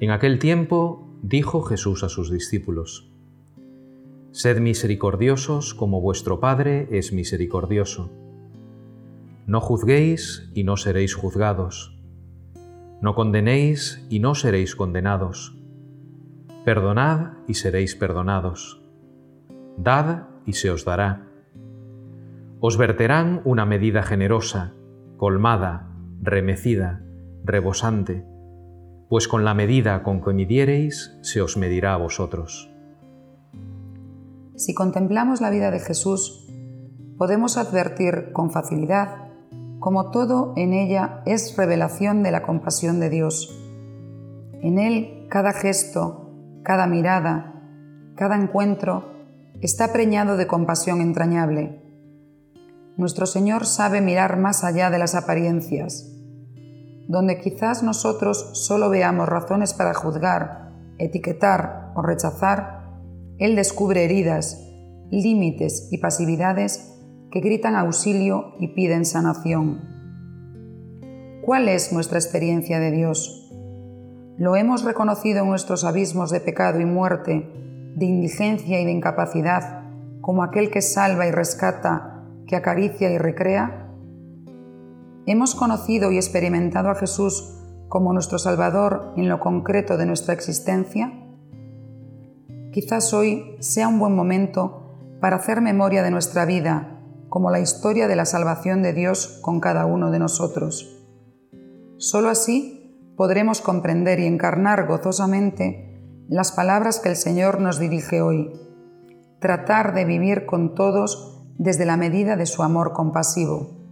En aquel tiempo dijo Jesús a sus discípulos, Sed misericordiosos como vuestro Padre es misericordioso. No juzguéis y no seréis juzgados. No condenéis y no seréis condenados. Perdonad y seréis perdonados. Dad y se os dará. Os verterán una medida generosa, colmada, remecida, rebosante, pues con la medida con que midiereis se os medirá a vosotros. Si contemplamos la vida de Jesús, podemos advertir con facilidad como todo en ella es revelación de la compasión de Dios. En él cada gesto, cada mirada, cada encuentro está preñado de compasión entrañable. Nuestro Señor sabe mirar más allá de las apariencias. Donde quizás nosotros solo veamos razones para juzgar, etiquetar o rechazar, él descubre heridas, límites y pasividades que gritan auxilio y piden sanación. ¿Cuál es nuestra experiencia de Dios? ¿Lo hemos reconocido en nuestros abismos de pecado y muerte, de indigencia y de incapacidad, como aquel que salva y rescata, que acaricia y recrea? ¿Hemos conocido y experimentado a Jesús como nuestro Salvador en lo concreto de nuestra existencia? Quizás hoy sea un buen momento para hacer memoria de nuestra vida, como la historia de la salvación de Dios con cada uno de nosotros. Solo así podremos comprender y encarnar gozosamente las palabras que el Señor nos dirige hoy. Tratar de vivir con todos desde la medida de su amor compasivo.